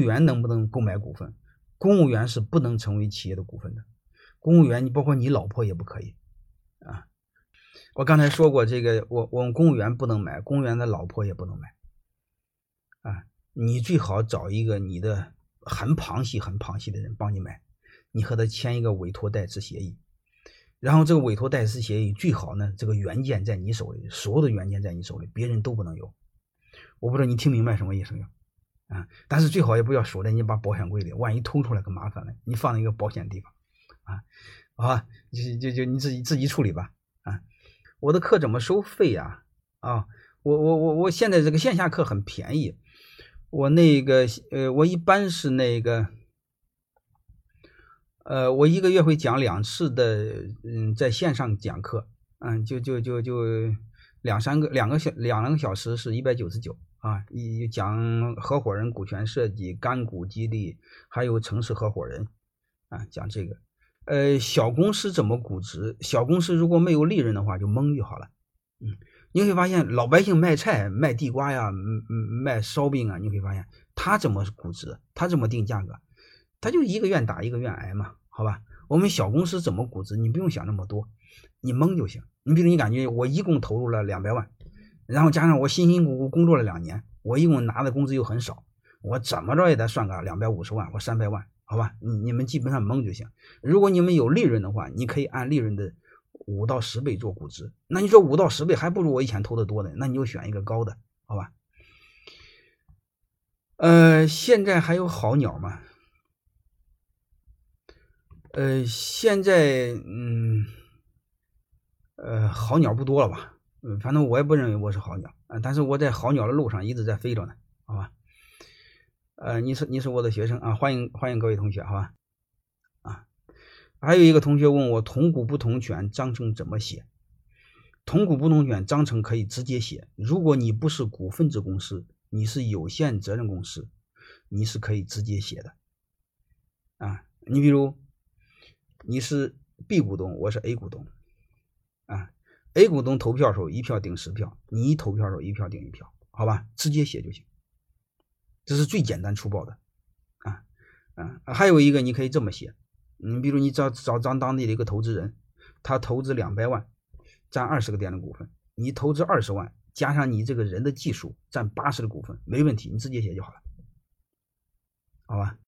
员能不能购买股份？公务员是不能成为企业的股份的。公务员，你包括你老婆也不可以啊。我刚才说过，这个我我们公务员不能买，公务员的老婆也不能买啊。你最好找一个你的很旁系、很旁系的人帮你买，你和他签一个委托代持协议，然后这个委托代持协议最好呢，这个原件在你手里，所有的原件在你手里，别人都不能有。我不知道你听明白什么意思没有？啊，但是最好也不要锁在你把保险柜里，万一偷出来可麻烦了。你放在一个保险地方，啊，好，就就就你自己自己处理吧。啊，我的课怎么收费呀？啊，我我我我现在这个线下课很便宜。我那个呃，我一般是那个，呃，我一个月会讲两次的，嗯，在线上讲课，嗯，就就就就两三个两个小两个小时是一百九十九啊，一讲合伙人股权设计、干股激励，还有城市合伙人，啊，讲这个，呃，小公司怎么估值？小公司如果没有利润的话，就蒙就好了，嗯。你会发现，老百姓卖菜、卖地瓜呀、卖烧饼啊，你会发现他怎么估值？他怎么定价格？他就一个愿打一个愿挨嘛，好吧？我们小公司怎么估值？你不用想那么多，你蒙就行。你比如你感觉我一共投入了两百万，然后加上我辛辛苦苦工作了两年，我一共拿的工资又很少，我怎么着也得算个两百五十万或三百万，好吧？你你们基本上蒙就行。如果你们有利润的话，你可以按利润的。五到十倍做估值，那你说五到十倍还不如我以前投的多呢，那你就选一个高的，好吧？呃，现在还有好鸟吗？呃，现在嗯，呃，好鸟不多了吧？嗯，反正我也不认为我是好鸟啊，但是我在好鸟的路上一直在飞着呢，好吧？呃，你是你是我的学生啊，欢迎欢迎各位同学，好吧？啊还有一个同学问我同股不同权章程怎么写？同股不同权章程可以直接写。如果你不是股份制公司，你是有限责任公司，你是可以直接写的。啊，你比如你是 B 股东，我是 A 股东，，A 股东投票时候一票顶十票，你投票时候一票顶一票，好吧，直接写就行。这是最简单粗暴的。啊，啊，还有一个你可以这么写。你比如你找找咱当地的一个投资人，他投资两百万，占二十个点的股份，你投资二十万，加上你这个人的技术，占八十的股份，没问题，你直接写就好了，好吧？